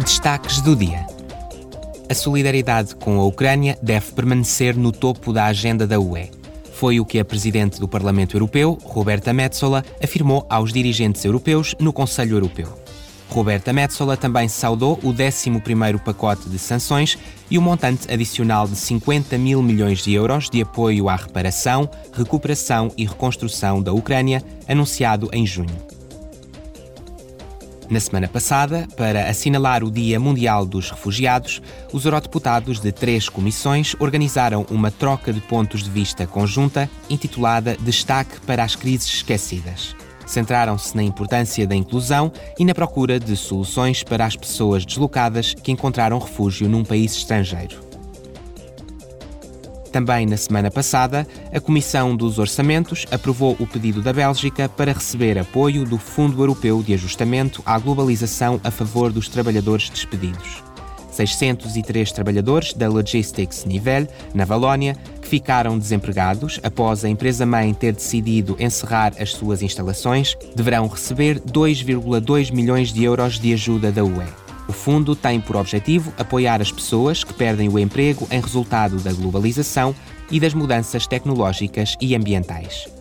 Destaques do dia. A solidariedade com a Ucrânia deve permanecer no topo da agenda da UE. Foi o que a Presidente do Parlamento Europeu, Roberta Metsola, afirmou aos dirigentes europeus no Conselho Europeu. Roberta Metsola também saudou o 11º pacote de sanções e o montante adicional de 50 mil milhões de euros de apoio à reparação, recuperação e reconstrução da Ucrânia, anunciado em junho. Na semana passada, para assinalar o Dia Mundial dos Refugiados, os eurodeputados de três comissões organizaram uma troca de pontos de vista conjunta intitulada Destaque para as Crises Esquecidas. Centraram-se na importância da inclusão e na procura de soluções para as pessoas deslocadas que encontraram refúgio num país estrangeiro. Também na semana passada, a Comissão dos Orçamentos aprovou o pedido da Bélgica para receber apoio do Fundo Europeu de Ajustamento à Globalização a favor dos trabalhadores despedidos. 603 trabalhadores da Logistics Nivel, na Valónia, que ficaram desempregados após a empresa-mãe ter decidido encerrar as suas instalações, deverão receber 2,2 milhões de euros de ajuda da UE. O fundo tem por objetivo apoiar as pessoas que perdem o emprego em resultado da globalização e das mudanças tecnológicas e ambientais.